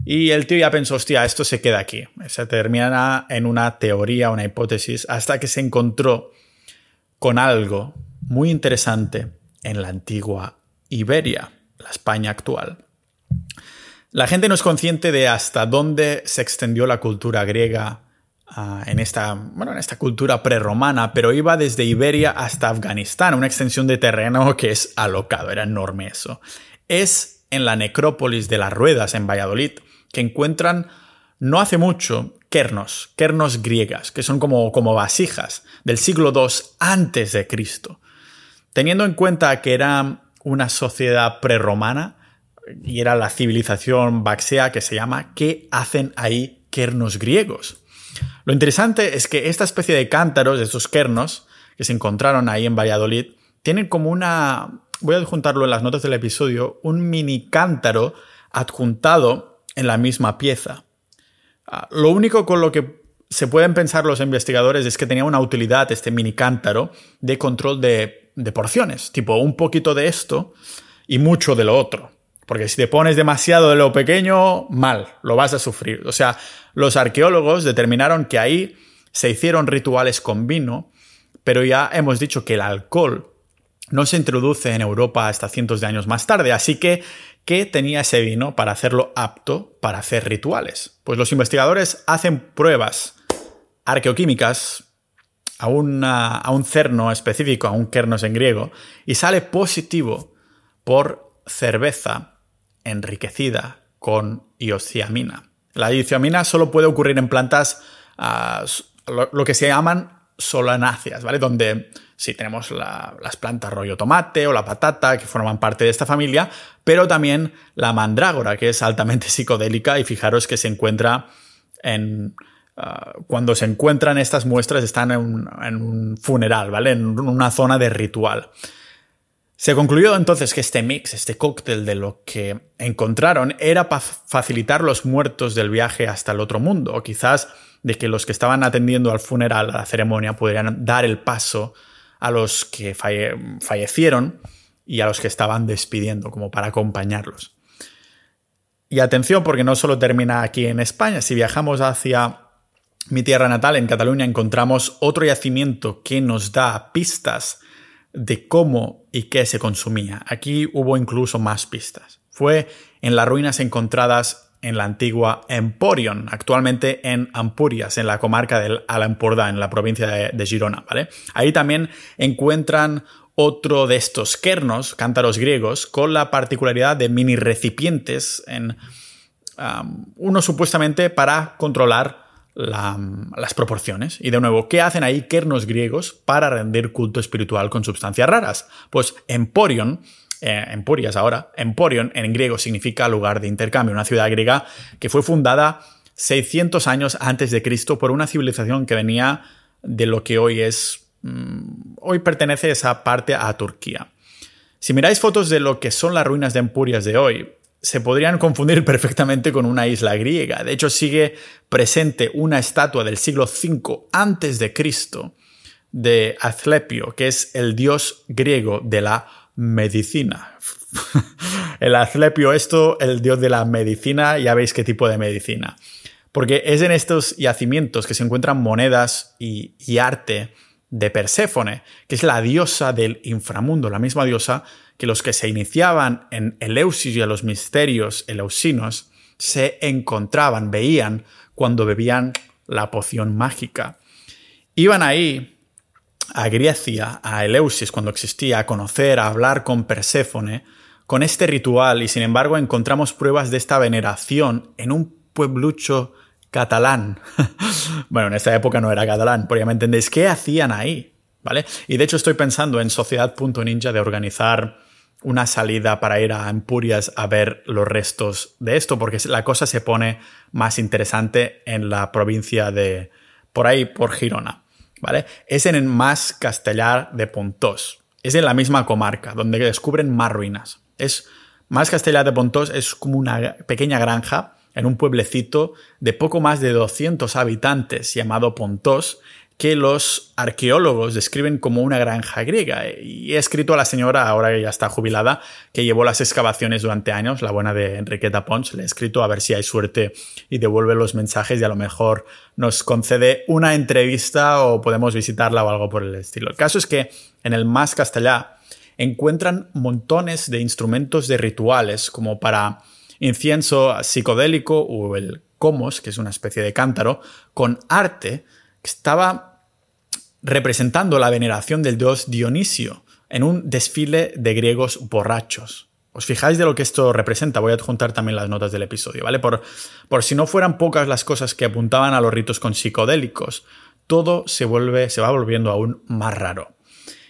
Y el tío ya pensó, hostia, esto se queda aquí. Se termina en una teoría, una hipótesis, hasta que se encontró con algo muy interesante en la antigua Iberia, la España actual. La gente no es consciente de hasta dónde se extendió la cultura griega En, esta, bueno, en esta cultura prerromana, pero iba desde Iberia hasta Afganistán, una extensión de terreno que es alocado, era enorme eso. Es en la necrópolis de las Ruedas, en Valladolid, que encuentran no hace mucho kernos, kernos griegas, que son como, como vasijas del siglo II antes de Cristo. Teniendo en cuenta que era una sociedad prerromana y era la civilización baxea que se llama, ¿qué hacen ahí kernos griegos? Lo interesante es que esta especie de cántaros, de estos kernos, que se encontraron ahí en Valladolid, tienen como una, voy a adjuntarlo en las notas del episodio, un mini cántaro adjuntado en la misma pieza. Ah, lo único con lo que se pueden pensar los investigadores es que tenía una utilidad este mini cántaro de control de porciones, tipo un poquito de esto y mucho de lo otro. Porque si te pones demasiado de lo pequeño, mal, lo vas a sufrir. O sea, los arqueólogos determinaron que ahí se hicieron rituales con vino, pero ya hemos dicho que el alcohol no se introduce en Europa hasta cientos de años más tarde, así que ¿Qué tenía ese vino para hacerlo apto para hacer rituales? Pues los investigadores hacen pruebas arqueoquímicas a, a un cerno específico, a un kernos en griego, y sale positivo por cerveza enriquecida con iociamina. La iociamina solo puede ocurrir en plantas, ah, lo, que se llaman solanáceas, ¿vale? Donde sí tenemos las plantas rollo tomate o la patata que forman parte de esta familia, pero también la mandrágora, que es altamente psicodélica y fijaros que se encuentra en... Ah, cuando se encuentran estas muestras están en un, funeral, ¿vale? En una zona de ritual. Se concluyó entonces que este mix, este cóctel de lo que encontraron, era para facilitar los muertos del viaje hasta el otro mundo, o quizás de que los que estaban atendiendo al funeral, a la ceremonia, pudieran dar el paso a los que fallecieron y a los que estaban despidiendo, como para acompañarlos. Y atención, porque no solo termina aquí en España, si viajamos hacia mi tierra natal, en Cataluña, encontramos otro yacimiento que nos da pistas de cómo y qué se consumía. Aquí hubo incluso más pistas. Fue en las ruinas encontradas en la antigua Emporion, actualmente en Ampurias, en la comarca del Alampordà, en la provincia de, Girona, ¿vale? Ahí también encuentran otro de estos kernos, cántaros griegos, con la particularidad de mini recipientes en uno supuestamente para controlar las proporciones. Y de nuevo, ¿qué hacen ahí kernos griegos para rendir culto espiritual con sustancias raras? Pues Emporion eh, Empurias ahora. Emporion en griego significa lugar de intercambio, una ciudad griega que fue fundada 600 años antes de Cristo por una civilización que venía de lo que hoy es, mm, hoy pertenece esa parte a Turquía. Si miráis fotos de lo que son las ruinas de Empurias de hoy, se podrían confundir perfectamente con una isla griega. De hecho, sigue presente una estatua del siglo V antes de Cristo de Asclepio, que es el dios griego de la medicina. el Asclepio, esto, el dios de la medicina, ya veis qué tipo de medicina. Porque es en estos yacimientos que se encuentran monedas y, arte de Perséfone, que es la diosa del inframundo, la misma diosa que los que se iniciaban en Eleusis y a los misterios eleusinos se encontraban, veían cuando bebían la poción mágica. Iban ahí a Grecia, a Eleusis, cuando existía, a conocer, a hablar con Perséfone, con este ritual, y sin embargo encontramos pruebas de esta veneración en un pueblucho catalán. bueno, en esta época no era catalán, pero ya me entendéis, ¿qué hacían ahí? ¿Vale? Y de hecho estoy pensando en Sociedad.ninja de organizar una salida para ir a Empurias a ver los restos de esto, porque la cosa se pone más interesante en la provincia de, por ahí, por Girona. Es en el Mas Castellar de Pontós. Es en la misma comarca, donde descubren más ruinas. Es, Mas Castellar de Pontós es como una pequeña granja en un pueblecito de poco más de 200 habitantes llamado Pontós, que los arqueólogos describen como una granja griega. Y he escrito a la señora, ahora que ya está jubilada, que llevó las excavaciones durante años, la buena de Enriqueta Pons. Le he escrito a ver si hay suerte y devuelve los mensajes y a lo mejor nos concede una entrevista o podemos visitarla o algo por el estilo. El caso es que en el Mas Castellá encuentran montones de instrumentos de rituales como para incienso psicodélico o el comos, que es una especie de cántaro, con arte estaba representando la veneración del dios Dionisio en un desfile de griegos borrachos. ¿Os fijáis de lo que esto representa? Voy a adjuntar también las notas del episodio, ¿vale? Por, por si no fueran pocas las cosas que apuntaban a los ritos con psicodélicos, todo se vuelve, se va volviendo aún más raro.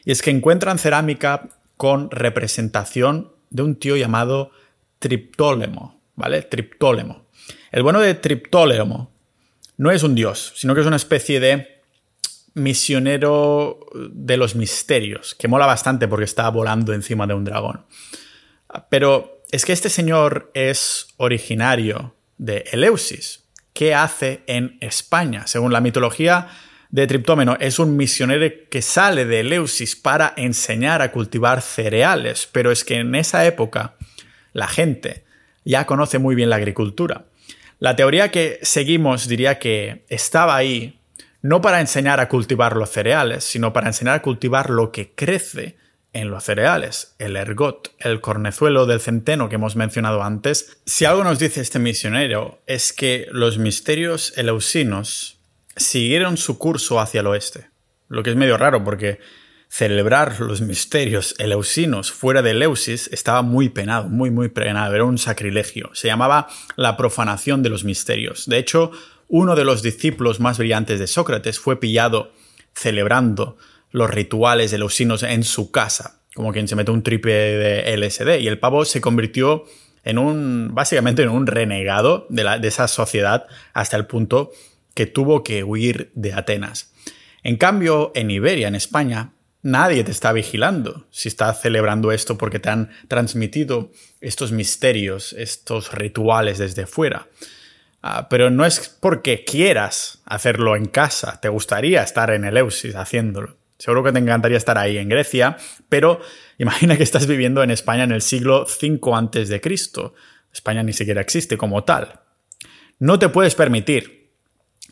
Y es que encuentran cerámica con representación de un tío llamado Triptólemo, ¿vale? Triptólemo. El bueno de Triptólemo no es un dios, sino que es una especie de misionero de los misterios, que mola bastante porque está volando encima de un dragón. Pero es que este señor es originario de Eleusis. ¿Qué hace en España? Según la mitología de Triptómeno, es un misionero que sale de Eleusis para enseñar a cultivar cereales, pero es que en esa época la gente ya conoce muy bien la agricultura. La teoría que seguimos diría que estaba ahí no para enseñar a cultivar los cereales, sino para enseñar a cultivar lo que crece en los cereales, el ergot, el cornezuelo del centeno que hemos mencionado antes. Si algo nos dice este misionero es que los misterios eleusinos siguieron su curso hacia el oeste, lo que es medio raro porque celebrar los misterios eleusinos fuera de Eleusis estaba muy penado, muy, muy penado, era un sacrilegio. Se llamaba la profanación de los misterios. De hecho, uno de los discípulos más brillantes de Sócrates fue pillado celebrando los rituales eleusinos en su casa, como quien se mete un triple de LSD, y el pavo se convirtió en un, básicamente en un renegado de, esa sociedad hasta el punto que tuvo que huir de Atenas. En cambio, en Iberia, en España, nadie te está vigilando si estás celebrando esto porque te han transmitido estos misterios, estos rituales desde fuera. Ah, pero no es porque quieras hacerlo en casa, te gustaría estar en el Eusis haciéndolo. Seguro que te encantaría estar ahí en Grecia, pero imagina que estás viviendo en España en el siglo V antes de Cristo. España ni siquiera existe como tal. No te puedes permitir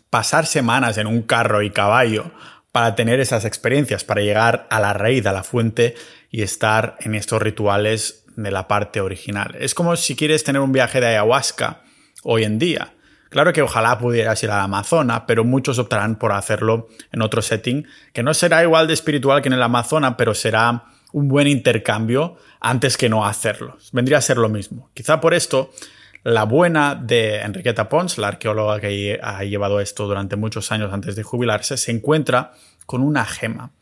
pasar semanas en un carro y caballo para tener esas experiencias, para llegar a la raíz, a la fuente y estar en estos rituales de la parte original. Es como si quieres tener un viaje de ayahuasca hoy en día. Claro que ojalá pudieras ir a la Amazona, pero muchos optarán por hacerlo en otro setting, que no será igual de espiritual que en el Amazona, pero será un buen intercambio antes que no hacerlo. Vendría a ser lo mismo. Quizá por esto, la buena de Enriqueta Pons, la arqueóloga que ha llevado esto durante muchos años antes de jubilarse, se encuentra con una gema.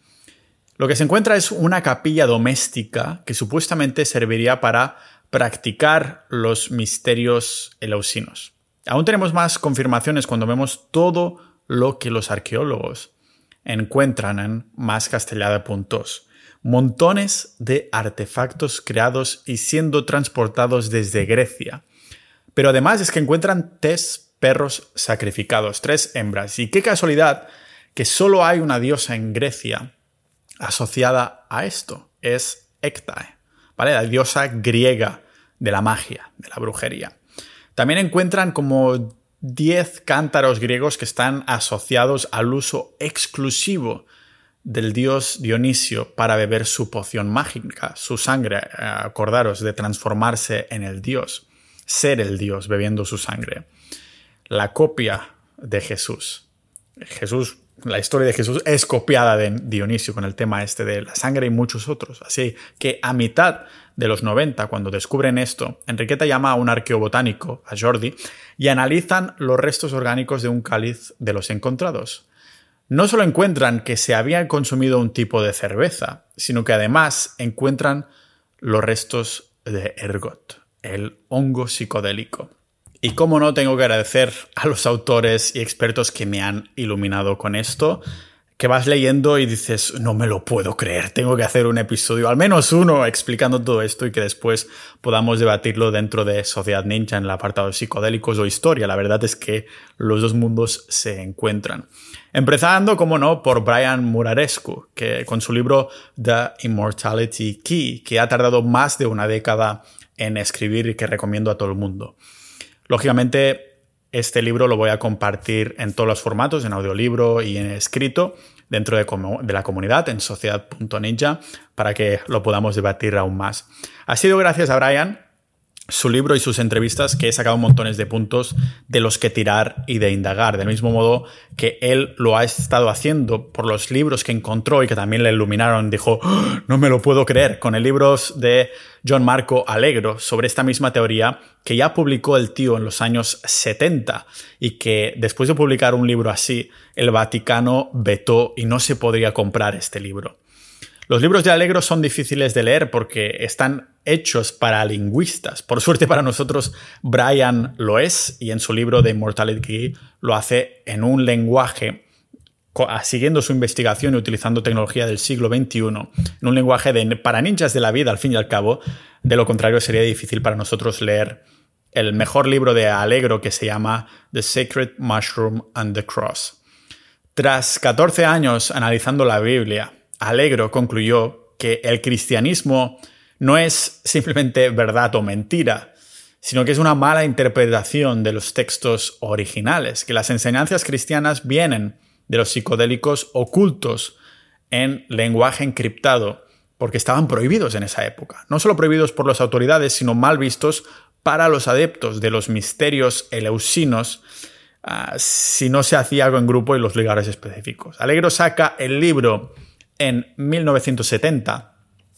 Lo que se encuentra es una capilla doméstica que supuestamente serviría para practicar los misterios eleusinos. Aún tenemos más confirmaciones cuando vemos todo lo que los arqueólogos encuentran en Más Castellada Puntos. Montones de artefactos creados y siendo transportados desde Grecia. Pero además es que encuentran tres perros sacrificados, tres hembras. Y qué casualidad que solo hay una diosa en Grecia asociada a esto. Es Ectae, ¿vale? La diosa griega de la magia, de la brujería. También encuentran como 10 cántaros griegos que están asociados al uso exclusivo del dios Dionisio para beber su poción mágica, su sangre, eh, acordaros, de transformarse en el dios, ser el dios bebiendo su sangre. La copia de Jesús. Jesús la historia de Jesús es copiada de Dionisio con el tema este de la sangre y muchos otros. Así que a mitad de los 90, cuando descubren esto, Enriqueta llama a un arqueobotánico, a Jordi, y analizan los restos orgánicos de un cáliz de los encontrados. No solo encuentran que se había consumido un tipo de cerveza, sino que además encuentran los restos de ergot, el hongo psicodélico. Y cómo no, tengo que agradecer a los autores y expertos que me han iluminado con esto, que vas leyendo y dices, no me lo puedo creer, tengo que hacer un episodio, al menos uno, explicando todo esto y que después podamos debatirlo dentro de Sociedad Ninja en el apartado de psicodélicos o historia. La verdad es que los dos mundos se encuentran. Empezando, como no, por Brian Murarescu, que con su libro The Immortality Key, que ha tardado más de una década en escribir y que recomiendo a todo el mundo. Lógicamente, este libro lo voy a compartir en todos los formatos, en audiolibro y en escrito, dentro de, de la comunidad en sociedad.ninja, para que lo podamos debatir aún más. Ha sido gracias a Brian su libro y sus entrevistas que he sacado montones de puntos de los que tirar y de indagar, del mismo modo que él lo ha estado haciendo por los libros que encontró y que también le iluminaron. Dijo, ¡Oh! no me lo puedo creer, con el libro de John Marco Alegro sobre esta misma teoría que ya publicó el tío en los años 70 y que después de publicar un libro así, el Vaticano vetó y no se podría comprar este libro. Los libros de Alegro son difíciles de leer porque están hechos para lingüistas. Por suerte para nosotros, Brian lo es y en su libro de Immortality lo hace en un lenguaje siguiendo su investigación y utilizando tecnología del siglo XXI, en un lenguaje de, para ninjas de la vida, al fin y al cabo. De lo contrario, sería difícil para nosotros leer el mejor libro de Alegro que se llama The Sacred Mushroom and the Cross. Tras 14 años analizando la Biblia, Alegro concluyó que el cristianismo no es simplemente verdad o mentira, sino que es una mala interpretación de los textos originales, que las enseñanzas cristianas vienen de los psicodélicos ocultos en lenguaje encriptado porque estaban prohibidos en esa época. No solo prohibidos por las autoridades, sino mal vistos para los adeptos de los misterios eleusinos ah, si no se hacía algo en grupo y los lugares específicos. Alegro saca el libro en 1970,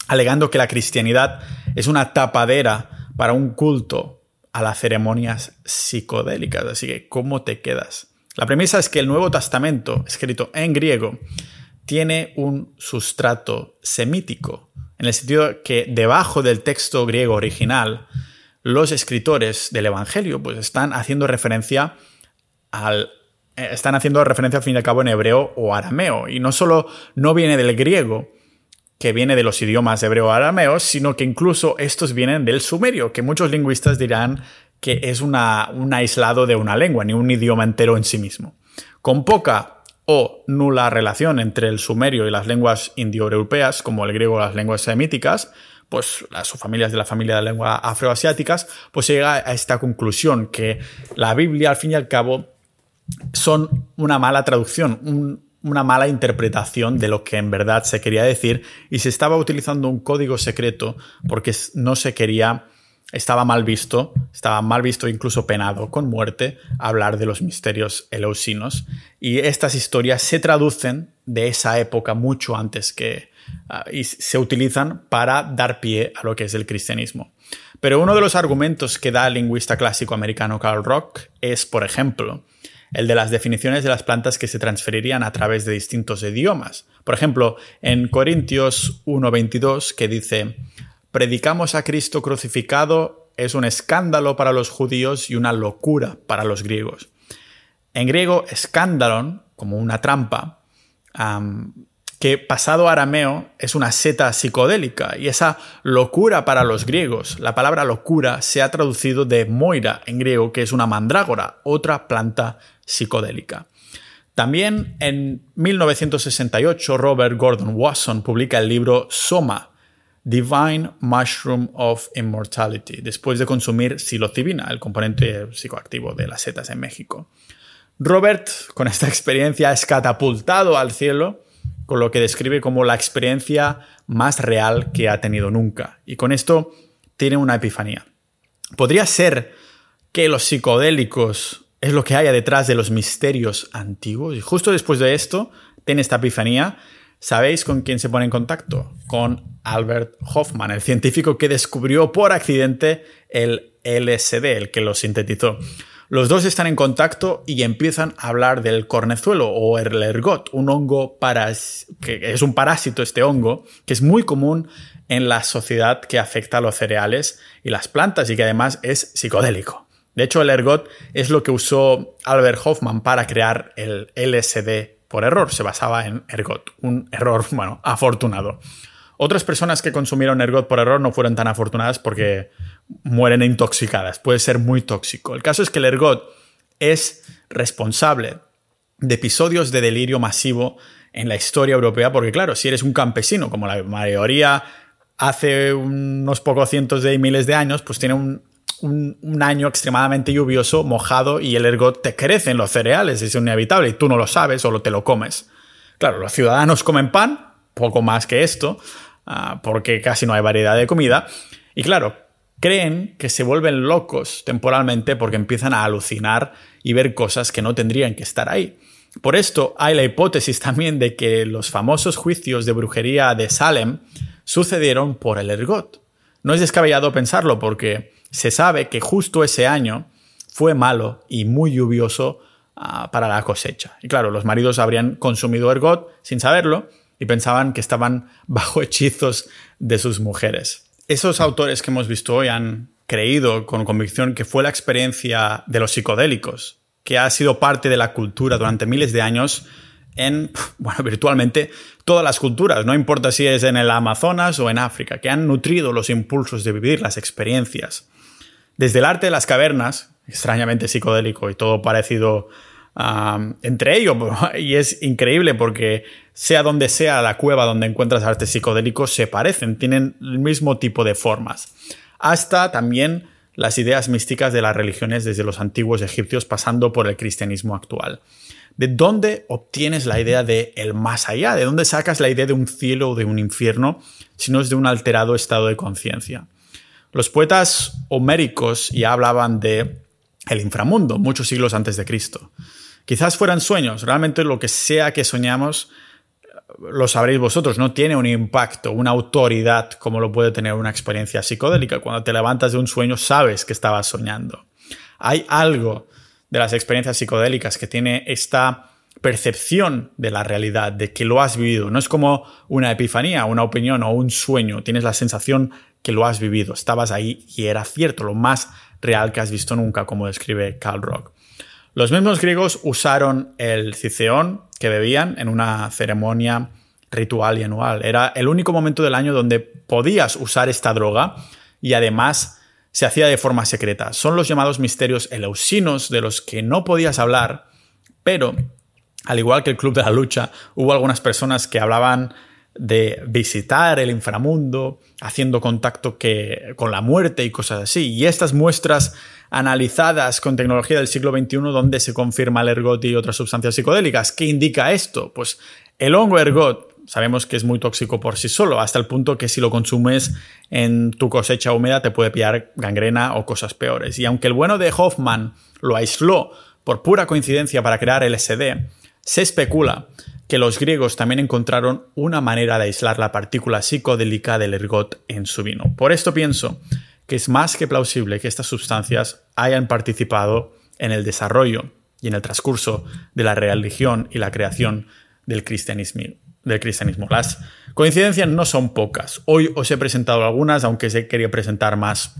alegando que la cristianidad es una tapadera para un culto a las ceremonias psicodélicas. Así que, ¿cómo te quedas? La premisa es que el Nuevo Testamento, escrito en griego, tiene un sustrato semítico, en el sentido que debajo del texto griego original, los escritores del Evangelio pues están haciendo referencia al eh, están haciendo referencia al fin y al cabo en hebreo o arameo. Y no solo no viene del griego, que viene de los idiomas hebreo o arameo, sino que incluso estos vienen del sumerio, que muchos lingüistas dirán que es una, un aislado de una lengua, ni un idioma entero en sí mismo. Con poca o nula relación entre el sumerio y las lenguas indoeuropeas, como el griego o las lenguas semíticas, pues las subfamilias de la familia de lenguas afroasiáticas, pues llega a esta conclusión que la Biblia, al fin y al cabo, son una mala traducción, una mala interpretación de lo que en verdad se quería decir y se estaba utilizando un código secreto porque no se quería estaba mal visto, estaba mal visto incluso penado con muerte hablar de los misterios eleusinos y estas historias se traducen de esa época mucho antes que ah, y se utilizan para dar pie a lo que es el cristianismo. Pero uno de los argumentos que da el lingüista clásico americano Karl Rock es, por ejemplo, el de las definiciones de las plantas que se transferirían a través de distintos idiomas. Por ejemplo, en Corintios 1.22 que dice, predicamos a Cristo crucificado es un escándalo para los judíos y una locura para los griegos. En griego, escándalon, como una trampa, que pasado arameo es una seta psicodélica y esa locura para los griegos. La palabra locura se ha traducido de moira en griego, que es una mandrágora, otra planta psicodélica. También en 1968 Robert Gordon Wasson publica el libro Soma, Divine Mushroom of Immortality, después de consumir psilocibina, el componente psicoactivo de las setas en México. Robert, con esta experiencia, es catapultado al cielo, con lo que describe como la experiencia más real que ha tenido nunca. Y con esto tiene una epifanía. Podría ser que los psicodélicos es lo que haya detrás de los misterios antiguos. Y justo después de esto, tiene esta epifanía ¿Sabéis con quién se pone en contacto? Con Albert Hoffman, el científico que descubrió por accidente el LSD, el que lo sintetizó. Los dos están en contacto y empiezan a hablar del cornezuelo o el ergot, un hongo que es un parásito este hongo, que es muy común en la sociedad que afecta a los cereales y las plantas y que además es psicodélico. De hecho, el ergot es lo que usó Albert Hoffman para crear el LSD por error, se basaba en ergot, un error, bueno, afortunado. Otras personas que consumieron ergot por error no fueron tan afortunadas porque mueren intoxicadas, puede ser muy tóxico. El caso es que el ergot es responsable de episodios de delirio masivo en la historia europea, porque claro, si eres un campesino, como la mayoría hace unos pocos cientos de miles de años, pues tiene un un, año extremadamente lluvioso, mojado, y el ergot te crece en los cereales, es inevitable, y tú no lo sabes, solo te lo comes. Claro, los ciudadanos comen pan, poco más que esto, ah, porque casi no hay variedad de comida, y claro, creen que se vuelven locos temporalmente porque empiezan a alucinar y ver cosas que no tendrían que estar ahí. Por esto hay la hipótesis también de que los famosos juicios de brujería de Salem sucedieron por el ergot. No es descabellado pensarlo porque se sabe que justo ese año fue malo y muy lluvioso ah, para la cosecha. Y claro, los maridos habrían consumido ergot sin saberlo y pensaban que estaban bajo hechizos de sus mujeres. Esos autores que hemos visto hoy han creído con convicción que fue la experiencia de los psicodélicos, que ha sido parte de la cultura durante miles de años en, bueno, virtualmente todas las culturas, no importa si es en el Amazonas o en África, que han nutrido los impulsos de vivir las experiencias. Desde el arte de las cavernas, extrañamente psicodélico y todo parecido entre ellos, y es increíble porque sea donde sea la cueva donde encuentras arte psicodélico, se parecen, tienen el mismo tipo de formas. Hasta también las ideas místicas de las religiones desde los antiguos egipcios pasando por el cristianismo actual. ¿De dónde obtienes la idea de el más allá? ¿De dónde sacas la idea de un cielo o de un infierno si no es de un alterado estado de conciencia? Los poetas homéricos ya hablaban de el inframundo muchos siglos antes de Cristo. Quizás fueran sueños, realmente lo que sea que soñamos lo sabréis vosotros, no tiene un impacto, una autoridad como lo puede tener una experiencia psicodélica. Cuando te levantas de un sueño sabes que estabas soñando. Hay algo de las experiencias psicodélicas que tiene esta percepción de la realidad, de que lo has vivido. No es como una epifanía, una opinión o un sueño. Tienes la sensación que lo has vivido. Estabas ahí y era cierto, lo más real que has visto nunca, como describe Carl Rock. Los mismos griegos usaron el ciceón que bebían en una ceremonia ritual y anual. Era el único momento del año donde podías usar esta droga y además se hacía de forma secreta. Son los llamados misterios eleusinos de los que no podías hablar, pero al igual que el Club de la Lucha, hubo algunas personas que hablaban de visitar el inframundo, haciendo contacto con la muerte y cosas así. Y estas muestras analizadas con tecnología del siglo XXI donde se confirma el ergot y otras sustancias psicodélicas. ¿Qué indica esto? Pues el hongo ergot sabemos que es muy tóxico por sí solo, hasta el punto que si lo consumes en tu cosecha húmeda te puede pillar gangrena o cosas peores. Y aunque el bueno de Hoffman lo aisló por pura coincidencia para crear LSD, se especula que los griegos también encontraron una manera de aislar la partícula psicodélica del ergot en su vino. Por esto pienso que es más que plausible que estas sustancias hayan participado en el desarrollo y en el transcurso de la religión y la creación del cristianismo. Las coincidencias no son pocas. Hoy os he presentado algunas, aunque se quería presentar más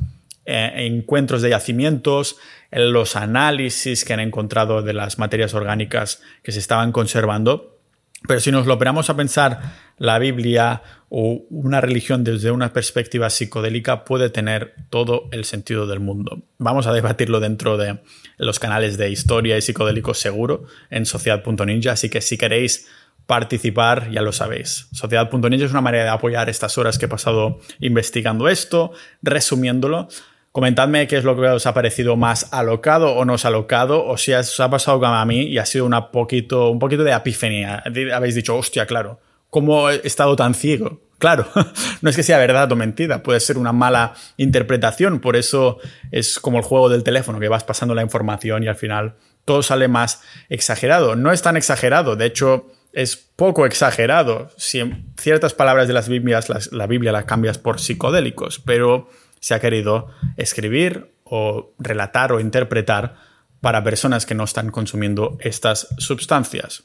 eh, encuentros de yacimientos, los análisis que han encontrado de las materias orgánicas que se estaban conservando. Pero si nos lo operamos a pensar, la Biblia o una religión desde una perspectiva psicodélica puede tener todo el sentido del mundo. Vamos a debatirlo dentro de los canales de historia y psicodélicos seguro en sociedad.ninja, así que si queréis participar, ya lo sabéis. Sociedad.ninja es una manera de apoyar estas horas que he pasado investigando esto, resumiéndolo. Comentadme qué es lo que os ha parecido más alocado o no os alocado, o si os ha pasado como a mí y ha sido una poquito, un poquito de epifenia. Habéis dicho, hostia, claro, ¿cómo he estado tan ciego? Claro, no es que sea verdad o mentira, puede ser una mala interpretación, por eso es como el juego del teléfono, que vas pasando la información y al final todo sale más exagerado. No es tan exagerado, de hecho es poco exagerado. Si ciertas palabras de las Biblias, la Biblia las cambias por psicodélicos, pero se ha querido escribir o relatar o interpretar para personas que no están consumiendo estas sustancias.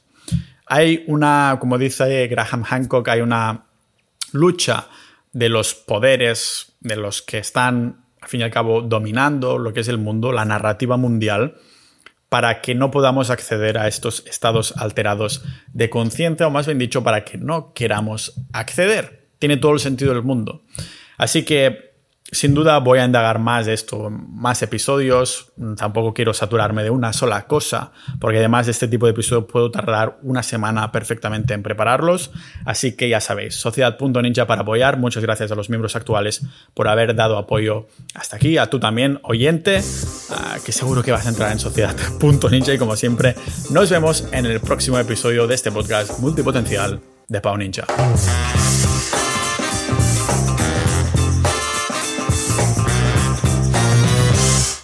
Hay una, como dice Graham Hancock, hay una lucha de los poderes, de los que están, al fin y al cabo, dominando lo que es el mundo, la narrativa mundial, para que no podamos acceder a estos estados alterados de conciencia, o más bien dicho, para que no queramos acceder. Tiene todo el sentido del mundo. Así que sin duda voy a indagar más de esto, más episodios. Tampoco quiero saturarme de una sola cosa, porque además de este tipo de episodios puedo tardar una semana perfectamente en prepararlos. Así que ya sabéis, sociedad.ninja para apoyar. Muchas gracias a los miembros actuales por haber dado apoyo hasta aquí. A tú también, oyente, que seguro que vas a entrar en sociedad.ninja. Y como siempre, nos vemos en el próximo episodio de este podcast multipotencial de Pau Ninja.